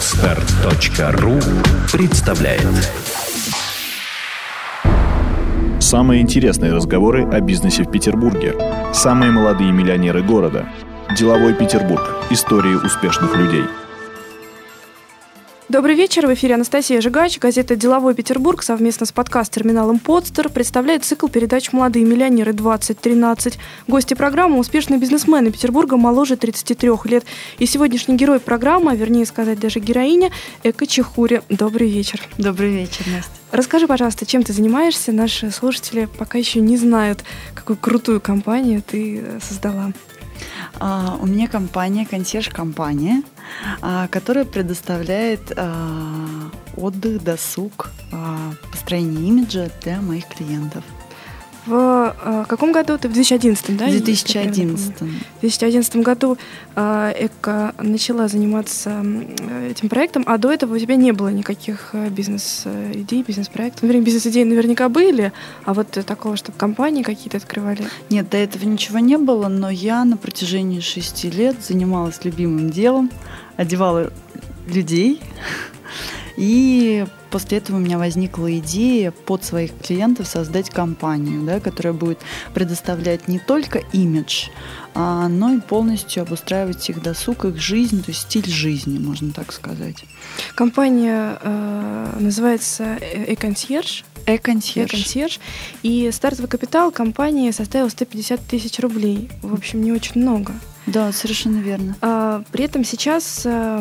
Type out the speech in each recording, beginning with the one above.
Отстар.ру представляет Самые интересные разговоры о бизнесе в Петербурге. Самые молодые миллионеры города. Деловой Петербург. Истории успешных людей. Добрый вечер. В эфире Анастасия Жигач. Газета «Деловой Петербург» совместно с подкаст-терминалом «Подстер» представляет цикл передач «Молодые миллионеры 2013». Гости программы – успешные бизнесмены Петербурга моложе 33 лет. И сегодняшний герой программы, а вернее сказать даже героиня, Эка Чехури. Добрый вечер. Добрый вечер, Настя. Расскажи, пожалуйста, чем ты занимаешься? Наши слушатели пока еще не знают, какую крутую компанию ты э, создала. А, у меня компания, консьерж-компания, а, которая предоставляет а, отдых, досуг, построение имиджа для моих клиентов. В э, каком году ты? В 2011, да? В 2011. В 2011 году э, Эка начала заниматься э, этим проектом, а до этого у тебя не было никаких э, бизнес-идей, бизнес-проектов. Наверное, бизнес-идеи наверняка были, а вот такого, чтобы компании какие-то открывали? Нет, до этого ничего не было, но я на протяжении шести лет занималась любимым делом, одевала людей, и после этого у меня возникла идея под своих клиентов создать компанию, да, которая будет предоставлять не только имидж, а, но и полностью обустраивать их досуг, их жизнь, то есть стиль жизни, можно так сказать. Компания э, называется «Э-консьерж». Э-консьерж. Э-консьерж. И стартовый капитал компании составил 150 тысяч рублей. В общем, не очень много. Да, совершенно верно. А, при этом сейчас а,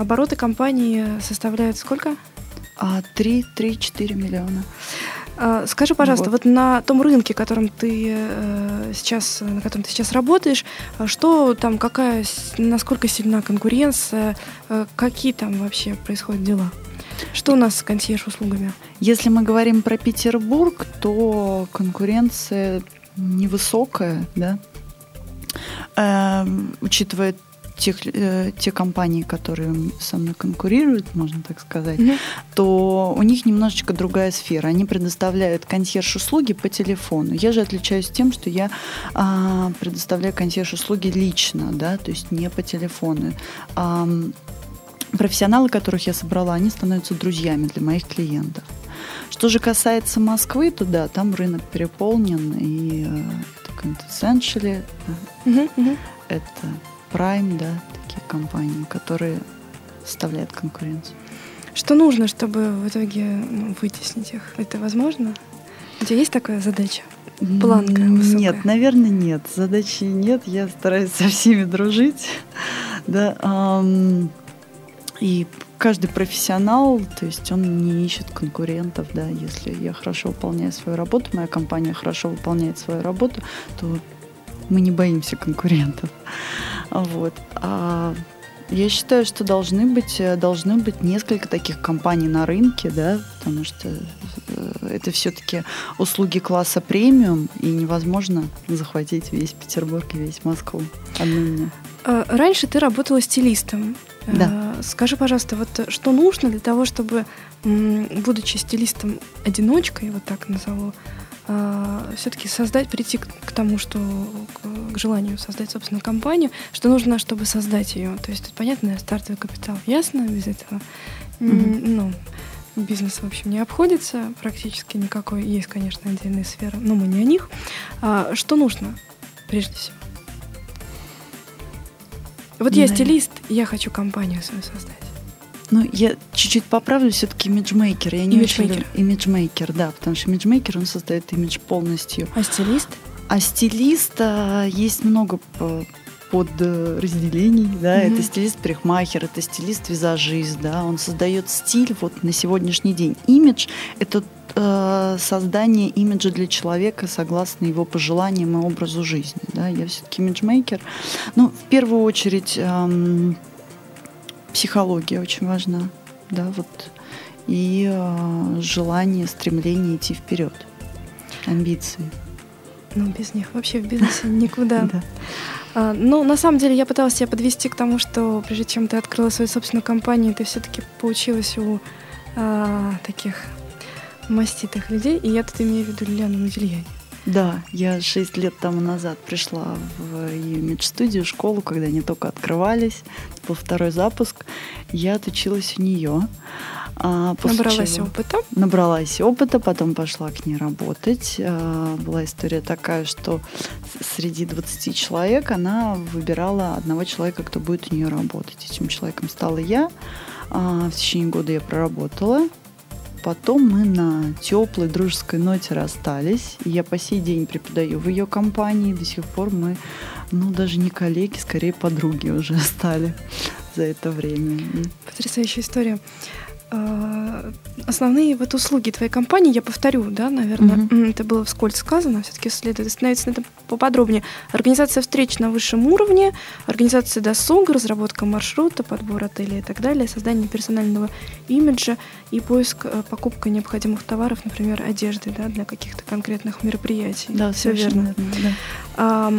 обороты компании составляют сколько? 3-4 миллиона. А, скажи, пожалуйста, вот. вот на том рынке, которым ты э, сейчас, на котором ты сейчас работаешь, что там, какая, насколько сильна конкуренция, э, какие там вообще происходят дела? Что у нас с консьерж-услугами? Если мы говорим про Петербург, то конкуренция невысокая, да, учитывая тех, э, те компании, которые со мной конкурируют, можно так сказать, mm-hmm. то у них немножечко другая сфера. Они предоставляют консьерж-услуги по телефону. Я же отличаюсь тем, что я э, предоставляю консьерж-услуги лично, да, то есть не по телефону. Э, профессионалы, которых я собрала, они становятся друзьями для моих клиентов. Что же касается Москвы, то да, там рынок переполнен, и э, Quintessentially, uh-huh, uh-huh. это Prime, да, такие компании, которые составляют конкуренцию. Что нужно, чтобы в итоге ну, вытеснить их? Это возможно? У тебя есть такая задача? Планка высокая? Нет, наверное, нет. Задачи нет. Я стараюсь со всеми дружить. Да, эм, и каждый профессионал, то есть он не ищет конкурентов, да, если я хорошо выполняю свою работу, моя компания хорошо выполняет свою работу, то мы не боимся конкурентов. Вот. А я считаю, что должны быть, должны быть несколько таких компаний на рынке, да, потому что э, это все-таки услуги класса премиум, и невозможно захватить весь Петербург и весь Москву одним а, Раньше ты работала стилистом. Да. Скажи, пожалуйста, вот что нужно для того, чтобы, будучи стилистом одиночкой, вот так назову, а, все-таки создать, прийти к, к тому, что к, к желанию создать собственную компанию, что нужно, чтобы создать ее. То есть, понятно, стартовый капитал. Ясно без этого? Mm-hmm. Ну, бизнес, в общем, не обходится практически никакой. Есть, конечно, отдельные сферы, но мы не о них. А, что нужно, прежде всего? Вот я стилист, я хочу компанию свою создать. Ну, я чуть-чуть поправлю, все-таки имиджмейкер. Я не имиджмейкер. Очень... Имиджмейкер, да, потому что имиджмейкер, он создает имидж полностью. А стилист? А стилиста есть много под разделений, да, mm-hmm. это стилист-парикмахер, это стилист-визажист, да, он создает стиль вот на сегодняшний день. Имидж — это э, создание имиджа для человека согласно его пожеланиям и образу жизни, да, я все-таки имиджмейкер. Ну, в первую очередь эм, психология очень важна, да, вот, и э, желание, стремление идти вперед, амбиции. Ну, без них вообще в бизнесе никуда. ну, на самом деле, я пыталась тебя подвести к тому, что прежде чем ты открыла свою собственную компанию, ты все-таки поучилась у а, таких маститых людей, и я тут имею в виду Лилиану Модельяне. Да, я шесть лет тому назад пришла в имидж-студию, школу, когда они только открывались. Это был второй запуск. Я отучилась у нее. А, набралась чего, опыта? Набралась опыта, потом пошла к ней работать. А, была история такая, что среди 20 человек она выбирала одного человека, кто будет у нее работать. Этим человеком стала я. А, в течение года я проработала. Потом мы на теплой дружеской ноте расстались. Я по сей день преподаю в ее компании. До сих пор мы, ну, даже не коллеги, скорее подруги уже стали за это время. Потрясающая история. Э, основные вот услуги твоей компании, я повторю, да, наверное, mm-hmm. это было вскользь сказано, все-таки следует остановиться на этом поподробнее. Организация встреч на высшем уровне, организация досуга, разработка маршрута, подбор отелей и так далее, создание персонального имиджа и поиск, э, покупка необходимых товаров, например, одежды, да, для каких-то конкретных мероприятий. Да, все верно. верно да. А,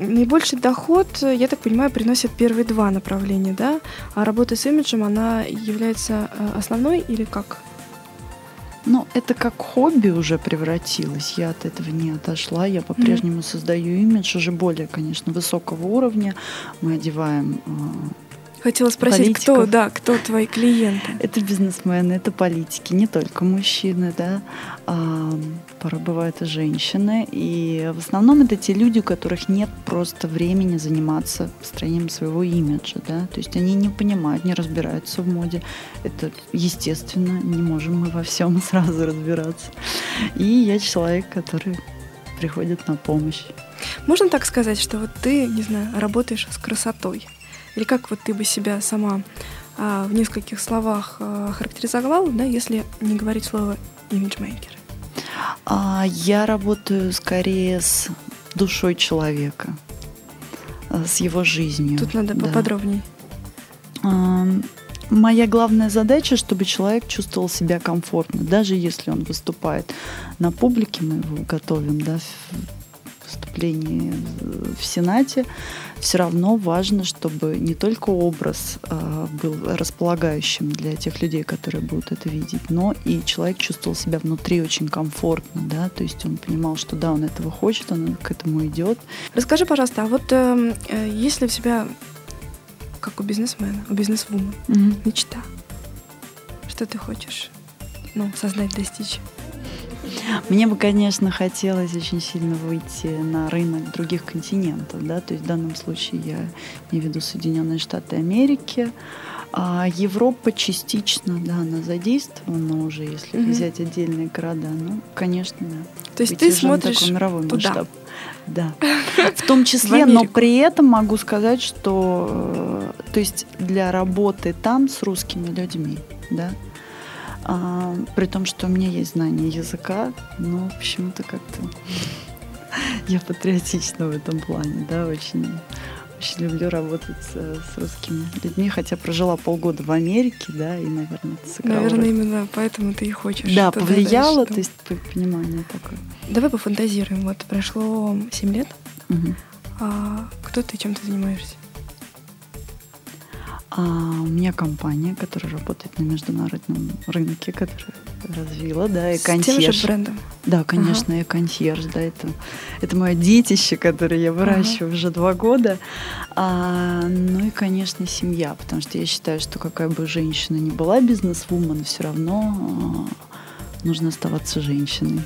наибольший доход, я так понимаю, приносит первые два направления, да, а работа с имиджем, она является основной э, основной или как? Ну, это как хобби уже превратилось. Я от этого не отошла. Я по-прежнему mm-hmm. создаю имидж уже более, конечно, высокого уровня. Мы одеваем э, Хотела спросить, политиков. кто, да, кто твои клиенты? Это бизнесмены, это политики, не только мужчины, да, а, порой бывают и женщины. И в основном это те люди, у которых нет просто времени заниматься построением своего имиджа, да, то есть они не понимают, не разбираются в моде. Это естественно, не можем мы во всем сразу разбираться. И я человек, который приходит на помощь. Можно так сказать, что вот ты, не знаю, работаешь с красотой? Или как вот ты бы себя сама а, в нескольких словах а, характеризовала, да, если не говорить слово имиджмейкер? А, я работаю скорее с душой человека, а, с его жизнью. Тут надо да. поподробнее. А, моя главная задача, чтобы человек чувствовал себя комфортно, даже если он выступает на публике, мы его готовим, да, выступлении в Сенате, все равно важно, чтобы не только образ э, был располагающим для тех людей, которые будут это видеть, но и человек чувствовал себя внутри очень комфортно, да, то есть он понимал, что да, он этого хочет, он к этому идет. Расскажи, пожалуйста, а вот э, э, если у тебя, как у бизнесмена, у бизнесвума, mm-hmm. мечта, что ты хочешь, ну, создать, достичь? Мне бы, конечно, хотелось очень сильно выйти на рынок других континентов, да, то есть в данном случае я не веду Соединенные Штаты Америки, а Европа частично, да, она задействована уже, если mm-hmm. взять отдельные города, ну, конечно, да. То есть ты смотришь такой мировой туда. масштаб. Да, в том числе, в но при этом могу сказать, что, э, то есть для работы там с русскими людьми, да, а, при том, что у меня есть знание языка, но почему-то как-то я патриотична в этом плане, да, очень, очень люблю работать с, с русскими людьми, хотя прожила полгода в Америке, да, и, наверное, это сыграло Наверное, роль. именно поэтому ты и хочешь. Да, повлияло, дальше, то есть понимание такое. Давай пофантазируем. Вот прошло 7 лет. Угу. А кто ты, чем ты занимаешься? А у меня компания, которая работает на международном рынке, которая развила, да, и консьерж. С тем же брендом? Да, конечно, ага. и консьерж, да, это, это мое детище, которое я выращиваю ага. уже два года. А, ну и, конечно, семья, потому что я считаю, что какая бы женщина ни была бизнес-вумен, все равно а, нужно оставаться женщиной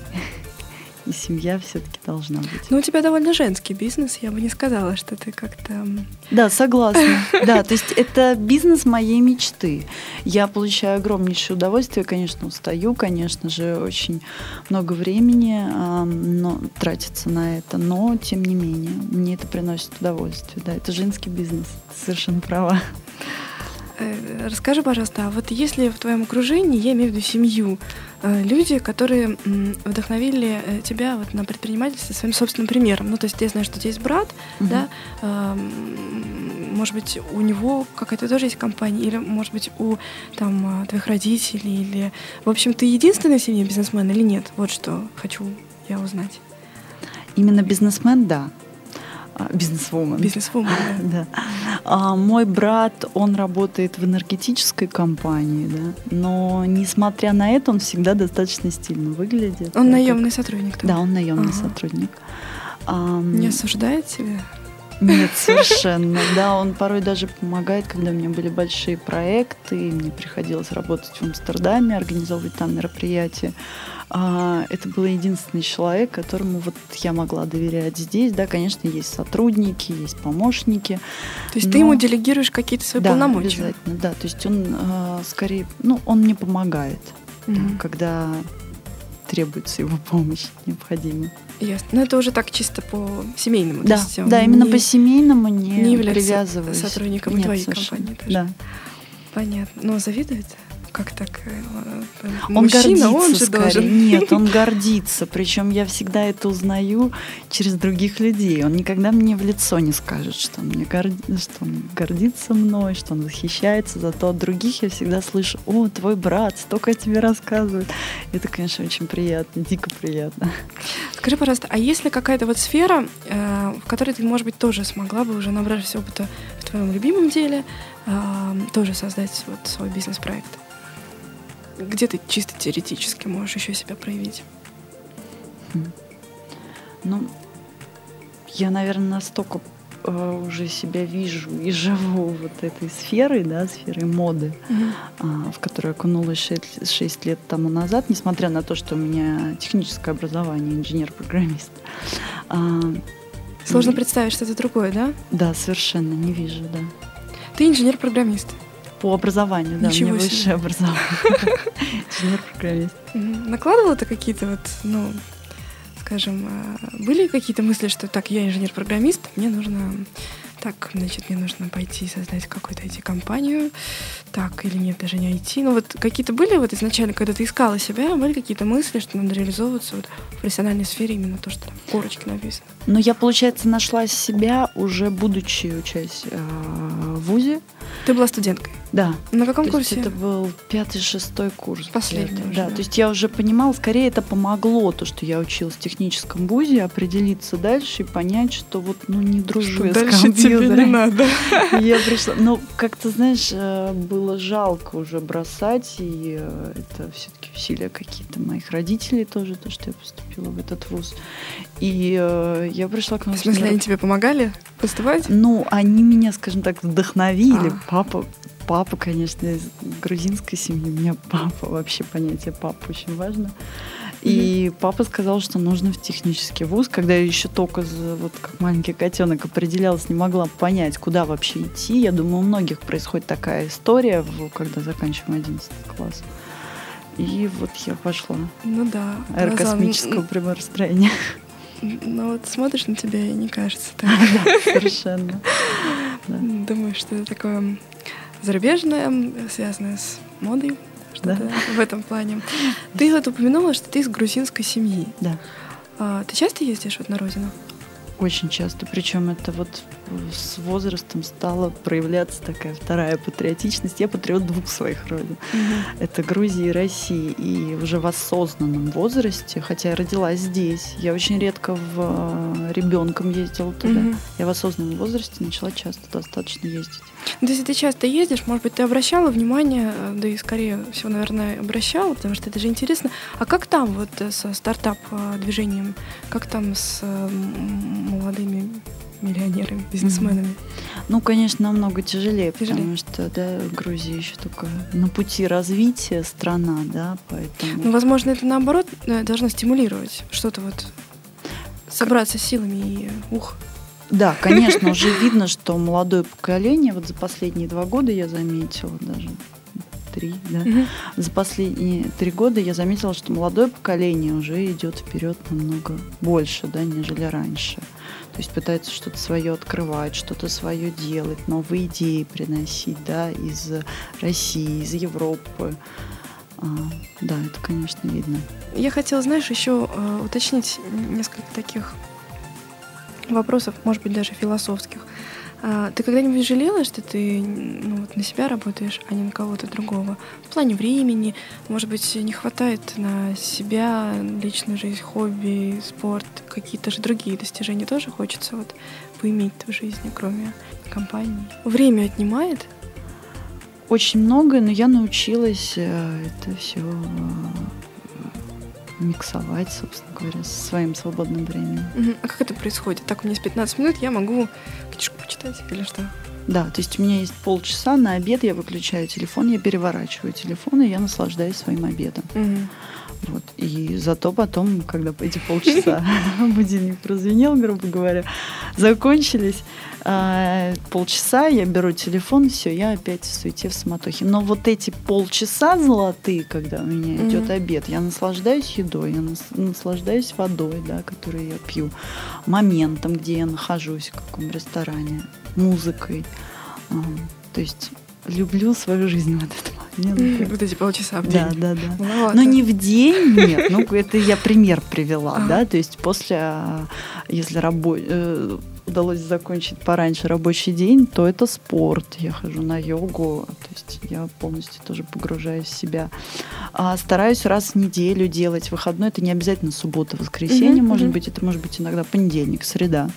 и семья все-таки должна быть. Ну, у тебя довольно женский бизнес, я бы не сказала, что ты как-то... Да, согласна. Да, то есть это бизнес моей мечты. Я получаю огромнейшее удовольствие, конечно, устаю, конечно же, очень много времени но, тратится на это, но, тем не менее, мне это приносит удовольствие. Да, это женский бизнес, ты совершенно права. Э, расскажи, пожалуйста, а вот если в твоем окружении, я имею в виду семью, э, люди, которые вдохновили э, тебя вот на предпринимательство своим собственным примером. Ну, то есть я знаю, что у тебя есть брат, угу. да, может быть, у него какая-то тоже есть компания, или, может быть, у там твоих родителей, или... В общем, ты единственный в семье бизнесмен или нет? Вот что хочу я узнать. Именно бизнесмен, да. Бизнесвумен. Бизнесвумен, да. А мой брат, он работает в энергетической компании, да, но несмотря на это, он всегда достаточно стильно выглядит. Он наемный сотрудник. Да, он наемный ага. сотрудник. А, Не осуждает тебя? Нет, совершенно. Да, он порой даже помогает, когда у меня были большие проекты, и мне приходилось работать в Амстердаме, организовывать там мероприятия. А, это был единственный человек, которому вот я могла доверять здесь. Да, конечно, есть сотрудники, есть помощники. То есть но... ты ему делегируешь какие-то свои да, полномочия? обязательно, да. То есть он э, скорее, ну, он мне помогает, угу. да, когда требуется его помощь необходима. Ясно. Но это уже так чисто по семейному. Да, да, именно не, по семейному не, не привязываюсь. сотрудником Нет, твоей совершенно. компании тоже. Да. Понятно. Но завидует? Как так? Э, он Мужчина, гордится он же скорее. должен. Нет, он гордится. Причем я всегда это узнаю через других людей. Он никогда мне в лицо не скажет, что он, мне горд... что он гордится мной, что он восхищается. Зато от других я всегда слышу, о, твой брат столько о тебе рассказывает. Это, конечно, очень приятно, дико приятно. Скажи, пожалуйста, а есть ли какая-то вот сфера, э, в которой ты, может быть, тоже смогла бы уже набравшись опыта в твоем любимом деле, э, тоже создать вот свой бизнес-проект? Где ты чисто теоретически можешь еще себя проявить? Хм. Ну, я, наверное, настолько э, уже себя вижу и живу вот этой сферой, да, сферой моды, mm-hmm. э, в которую окунулась 6, 6 лет тому назад, несмотря на то, что у меня техническое образование, инженер-программист. Э, Сложно и... представить, что это другое, да? Да, совершенно не вижу, да. Ты инженер-программист? По образованию, да, Ничего у меня себе. высшее образование. Инженер-программист. Накладывала ты какие-то вот, ну, скажем, э, были какие-то мысли, что так, я инженер-программист, мне нужно так, значит, мне нужно пойти создать какую-то IT-компанию, так, или нет, даже не IT. Ну вот какие-то были вот изначально, когда ты искала себя, были какие-то мысли, что надо реализовываться вот в профессиональной сфере именно то, что там корочки написано? Ну, я, получается, нашла себя уже будучи учась э, в ВУЗе. Ты была студенткой? Да. На каком то курсе? это был пятый-шестой курс. Последний уже, да, да, то есть я уже понимала, скорее это помогло, то, что я училась в техническом ВУЗе, определиться дальше и понять, что вот, ну, не дружу что я дальше с компьютером. тебе не надо. Я пришла, ну, как-то, знаешь, э, было жалко уже бросать, и э, это все-таки усилия какие-то моих родителей тоже, то, что я поступила в этот вуз. И э, я пришла к нам. В смысле, они тебе помогали поступать? Ну, они меня, скажем так, вдохновили. А. Папа папа, конечно, из грузинской семьи. У меня папа, вообще понятие папа очень важно. И папа сказал, что нужно в технический вуз. Когда я еще только, вот как маленький котенок, определялась, не могла понять, куда вообще идти. Я думаю, у многих происходит такая история, когда заканчиваем 11 класс. И вот я пошла. Ну да. Аэрокосмического прямостроения. Ну вот смотришь на тебя и не кажется так. Совершенно. Думаю, что это такое зарубежное, связанное с модой, что-то да. в этом плане. Ты вот упомянула, что ты из грузинской семьи. Да. А, ты часто ездишь вот на родину? Очень часто. Причем это вот с возрастом стала проявляться такая вторая патриотичность. Я патриот двух своих родин. Угу. Это Грузия и Россия. И уже в осознанном возрасте, хотя я родилась здесь, я очень редко в э, ребенком ездила туда. Угу. Я в осознанном возрасте начала часто достаточно ездить. Ну, если ты часто ездишь, может быть, ты обращала внимание, э, да и скорее всего, наверное, обращала, потому что это же интересно. А как там вот э, со стартап-движением? Как там с молодыми миллионерами, бизнесменами? Ну, конечно, намного тяжелее, тяжелее, потому что да, Грузия еще только на пути развития страна, да, поэтому. Ну, возможно, это наоборот э, должно стимулировать что-то вот собраться силами и ух. Да, конечно, уже видно, что молодое поколение, вот за последние два года я заметила даже, три, да, угу. за последние три года я заметила, что молодое поколение уже идет вперед намного больше, да, нежели раньше. То есть пытается что-то свое открывать, что-то свое делать, новые идеи приносить, да, из России, из Европы. А, да, это, конечно, видно. Я хотела, знаешь, еще э, уточнить несколько таких вопросов, может быть, даже философских. А, ты когда-нибудь жалела, что ты ну, вот на себя работаешь, а не на кого-то другого? В плане времени, может быть, не хватает на себя, личную жизнь, хобби, спорт, какие-то же другие достижения тоже хочется вот поиметь в жизни, кроме компании? Время отнимает? Очень многое, но я научилась э, это все миксовать, собственно говоря, со своим свободным временем. А как это происходит? Так, у меня есть 15 минут, я могу книжку почитать или что? Да, то есть у меня есть полчаса на обед, я выключаю телефон, я переворачиваю телефон, и я наслаждаюсь своим обедом. Мгм. Вот. И зато потом, когда эти полчаса будильник прозвенел, грубо говоря, закончились, а, полчаса я беру телефон, все, я опять в суете, в суматохе. Но вот эти полчаса золотые, когда у меня идет обед, я наслаждаюсь едой, я нас- наслаждаюсь водой, да, которую я пью, моментом, где я нахожусь, в каком ресторане, музыкой. То есть люблю свою жизнь в этот момент. Вот эти полчаса в Да, день. да, да. Маловато. Но не в день, нет. Ну, это я пример привела, да. То есть после, если рабо- э, удалось закончить пораньше рабочий день, то это спорт. Я хожу на йогу, то есть я полностью тоже погружаюсь в себя. А стараюсь раз в неделю делать выходной. Это не обязательно суббота, воскресенье, может быть. Это может быть иногда понедельник, среда.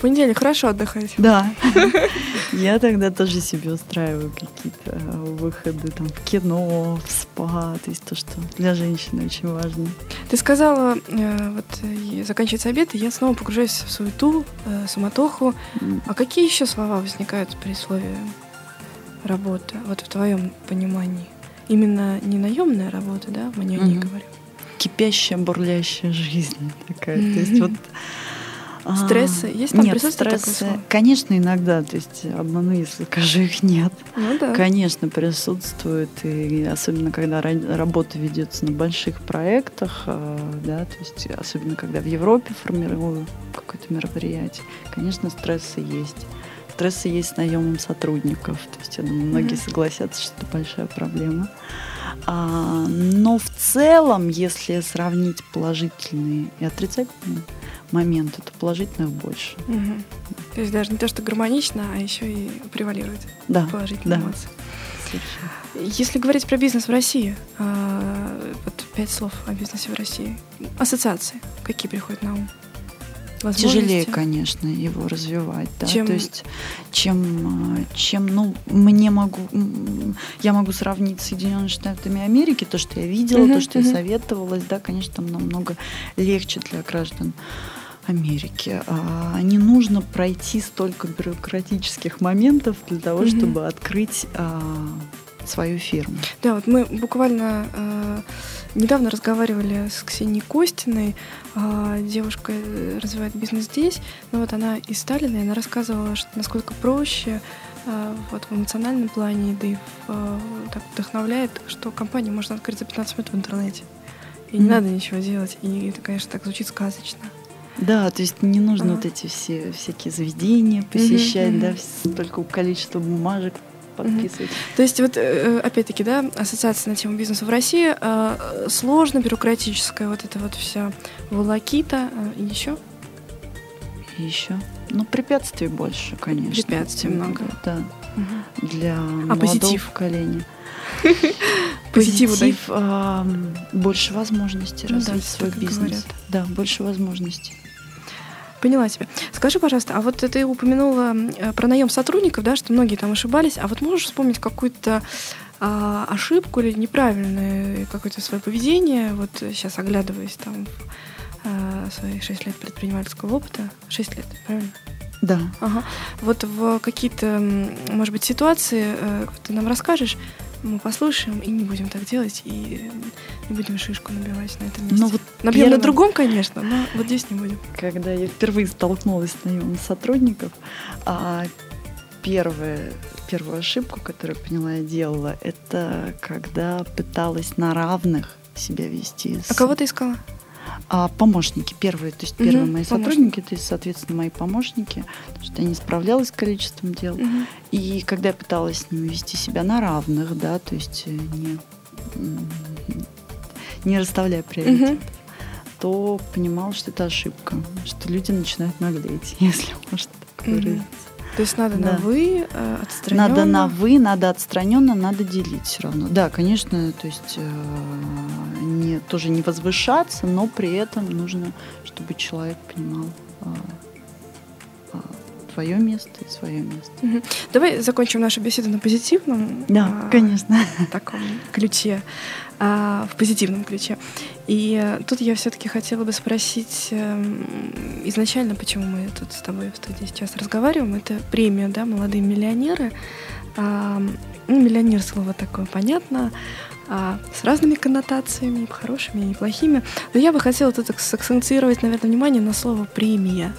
В понедельник хорошо отдыхаете. Да. Я тогда тоже себе устраиваю какие-то э, выходы там в кино, в спа, то есть то, что для женщины очень важно. Ты сказала, э, вот заканчивается обед, и я снова погружаюсь в суету, э, суматоху. А какие еще слова возникают при слове работа, вот в твоем понимании? Именно не наемная работа, да, мы не о ней говорим. Кипящая, бурлящая жизнь такая. То есть вот Стрессы? Есть там Нет, стрессы, конечно, иногда. То есть обману, если скажу их нет. Ну да. Конечно, присутствует, и особенно когда ра- работа ведется на больших проектах, э, да, то есть особенно когда в Европе формирую какое-то мероприятие, конечно, стрессы есть. Стрессы есть с наемом сотрудников. То есть, я думаю, многие Мгм. согласятся, что это большая проблема. А, но в целом, если сравнить положительные и отрицательные моменты, то положительных больше. Мгм. То есть даже не то, что гармонично, а еще и превалирует Да, положительные да. эмоции. совершенно. Если говорить про бизнес в России, а, вот пять слов о бизнесе в России. Ассоциации, какие приходят на ум? Тяжелее, конечно, его развивать, да. Чем- То есть, чем, э, чем, ну, мне могу, я могу сравнить с Соединенными Штатами Америки, то, что я видела, Мгм, то, что мгм. я советовалась, да, конечно, там намного легче для граждан Америки. А, не нужно пройти столько бюрократических моментов для того, Мгм. чтобы открыть а, свою фирму. Да, вот мы буквально э, недавно разговаривали с Ксенией Костиной. А, девушка э, развивает бизнес здесь, но вот она из Сталина, и она рассказывала, что насколько проще э, вот в эмоциональном плане, да и в, э, так вдохновляет, что компания можно открыть за 15 минут в интернете. И не Мгм. надо ничего делать. И это, конечно, так звучит сказочно. Да, то есть не нужно Ага. вот эти все всякие заведения посещать, мгм. да, столько количество бумажек подписывать. То есть вот э, опять-таки, да, ассоциация на тему бизнеса в России э, сложно, бюрократическая вот эта вот вся волокита э, и еще еще. Ну, препятствий больше, конечно. Препятствий много. Да, для молодого позитив? поколения. Позитиву дай. Позитив, ам, больше возможностей Ну да, развить свой бизнес. говорят. Да, больше возможностей. Поняла тебя. Скажи, пожалуйста, а вот ты упомянула э, про наем сотрудников, да, что многие там ошибались, а вот можешь вспомнить какую-то а, ошибку или неправильное какое-то свое поведение, вот сейчас оглядываясь там в а, свои 6 лет предпринимательского опыта, 6 лет, правильно? Да. Ага. Вот в какие-то, может быть, ситуации э, ты нам расскажешь, мы послушаем и не будем так делать, и не будем шишку набивать на этом месте. Ну, вот Набьем на первым- другом, конечно, но вот здесь не будем. Когда я впервые столкнулась с наемом сотрудников, а первая, первую ошибку, которую поняла, я делала, это когда пыталась на равных себя вести. А с- кого ты искала? А помощники первые, то есть Мгм, первые мои помощники. сотрудники, то есть, соответственно, мои помощники, потому что я не справлялась с количеством дел. Мгм. И когда я пыталась с ними вести себя на равных, да, то есть э, не, не расставляя приоритетов, то понимала, что это ошибка, что люди начинают наглеть, если можно так выразиться. То есть надо Да. на вы, э, отстраненно. Надо на вы, надо отстраненно, надо делить все равно. Да, конечно, то есть э, не, тоже не возвышаться, но при этом нужно, чтобы человек понимал, э, э, твое место и свое место. Угу. Давай закончим нашу беседу на позитивном. Да, а, конечно. Таком ключе, а, в позитивном ключе. И а, тут я все-таки хотела бы спросить а, изначально, почему мы тут с тобой в студии сейчас разговариваем. Это премия, да, молодые миллионеры. А, ну, миллионер слово такое понятно а, с разными коннотациями, хорошими и плохими. Но я бы хотела тут сакцентировать, наверное, внимание на слово премия.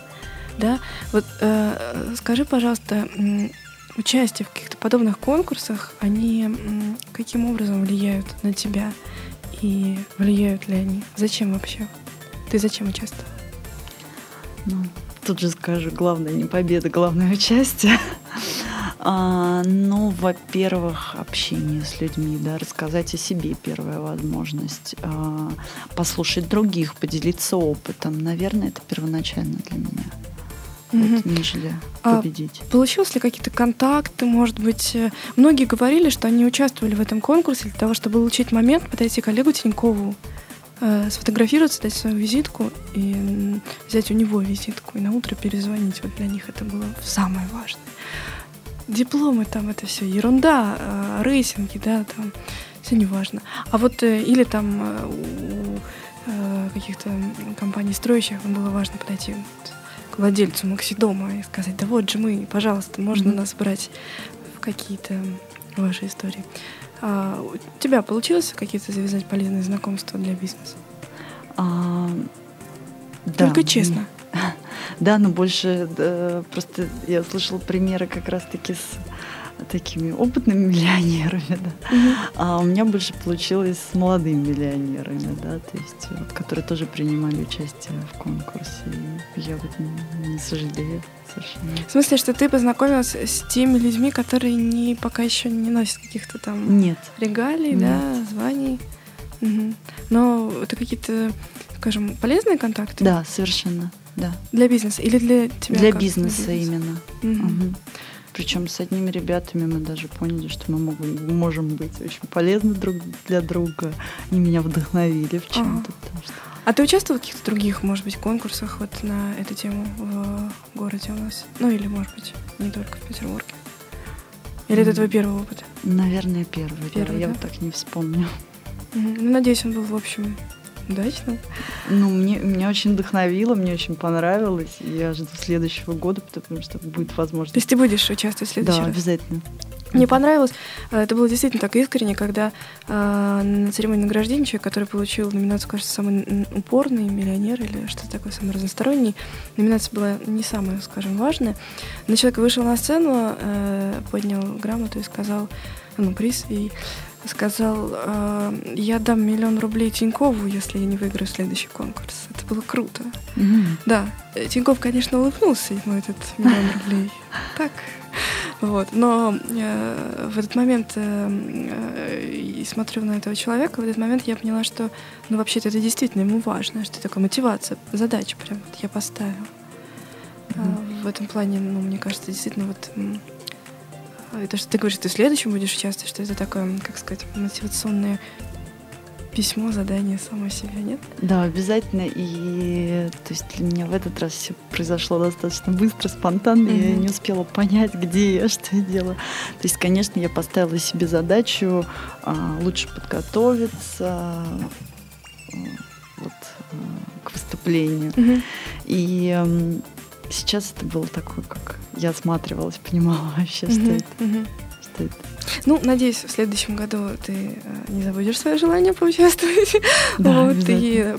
Да? Вот э, скажи, пожалуйста, участие в каких-то подобных конкурсах, они каким образом влияют на тебя? И влияют ли они? Зачем вообще? Ты зачем участвовал? Ну, тут же скажу, главное не победа, главное участие. А, ну, во-первых, общение с людьми, да, рассказать о себе первая возможность, а, послушать других, поделиться опытом. Наверное, это первоначально для меня. Mm-hmm. Вот, нежели а победить. Получилось ли какие-то контакты, может быть? Э, многие говорили, что они участвовали в этом конкурсе для того, чтобы улучшить момент, подойти к Олегу Тинькову, э, сфотографироваться, дать свою визитку и взять у него визитку и на утро перезвонить. Вот для них это было самое важное дипломы там это все ерунда, э, рейтинги, да, там все не важно. А вот э, или там э, у э, каких-то компаний строящих было важно подойти к владельцу Максидома и сказать, да вот же мы, пожалуйста, можно mm-hmm. нас брать в какие-то ваши истории. А у тебя получилось какие-то завязать полезные знакомства для бизнеса? А, Только да. честно. Да, но больше да, просто я слышала примеры как раз-таки с такими опытными миллионерами, да. Угу. А у меня больше получилось с молодыми миллионерами, да, то есть вот, которые тоже принимали участие в конкурсе. И я вот не, не сожалею совершенно. В смысле, что ты познакомилась с теми людьми, которые не пока еще не носят каких-то там Нет. регалий, Нет. да, званий. Угу. Но это какие-то, скажем, полезные контакты? Да, совершенно да. Для бизнеса или для тебя? Для бизнеса для именно. Угу. Угу. Причем с одними ребятами мы даже поняли, что мы можем, можем быть очень полезны друг для друга. Они меня вдохновили в чем-то. Ага. Что... А ты участвовал в каких-то других, может быть, конкурсах вот на эту тему в городе у нас? Ну или, может быть, не только в Петербурге? Или это твой первый опыт? Наверное, первый. первый да, Я вот так не вспомню. Ну, надеюсь, он был, в общем, Удачно. Ну, мне, меня очень вдохновило, мне очень понравилось. Я жду следующего года, потому что будет возможность. То есть ты будешь участвовать в следующем? Да, обязательно. Мне понравилось, э, это было действительно так искренне, когда э, на церемонии награждения человек, который получил номинацию, кажется, самый упорный миллионер или что-то такое, самый разносторонний, номинация была не самая, скажем, важная, но человек вышел на сцену, э, поднял грамоту и сказал, ну, приз, и сказал, э, я дам миллион рублей Тинькову, если я не выиграю следующий конкурс. Это было круто. Mm-hmm. Да, Тиньков, конечно, улыбнулся ему этот миллион рублей. Так. Вот. Но э, в этот момент э, э, смотрю на этого человека, в этот момент я поняла, что ну вообще-то это действительно ему важно, что такая мотивация, задача прям вот я поставила. Mm-hmm. Э, в этом плане, ну, мне кажется, действительно вот и то, что ты говоришь, ты в следующем будешь участвовать, что это такое, как сказать, мотивационное письмо, задание само себе, нет? Да, обязательно. И то есть для меня в этот раз все произошло достаточно быстро, спонтанно. Mm-hmm. Я не успела понять, где я, что я делаю. То есть, конечно, я поставила себе задачу а, лучше подготовиться а, вот, а, к выступлению. Mm-hmm. И сейчас это было такое, как я осматривалась, понимала вообще, что это. Что это. Ну, надеюсь, в следующем году ты э, не забудешь свое желание поучаствовать. Да, вот, и э,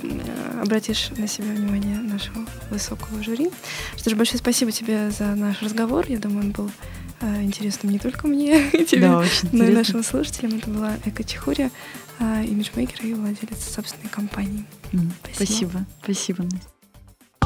обратишь на себя внимание нашего высокого жюри. Что ж, большое спасибо тебе за наш разговор. Я думаю, он был э, интересным не только мне и тебе, да, но и нашим слушателям. Это была Эко Чехурия, имиджмейкер и владелец собственной компании. Спасибо. Спасибо, Настя.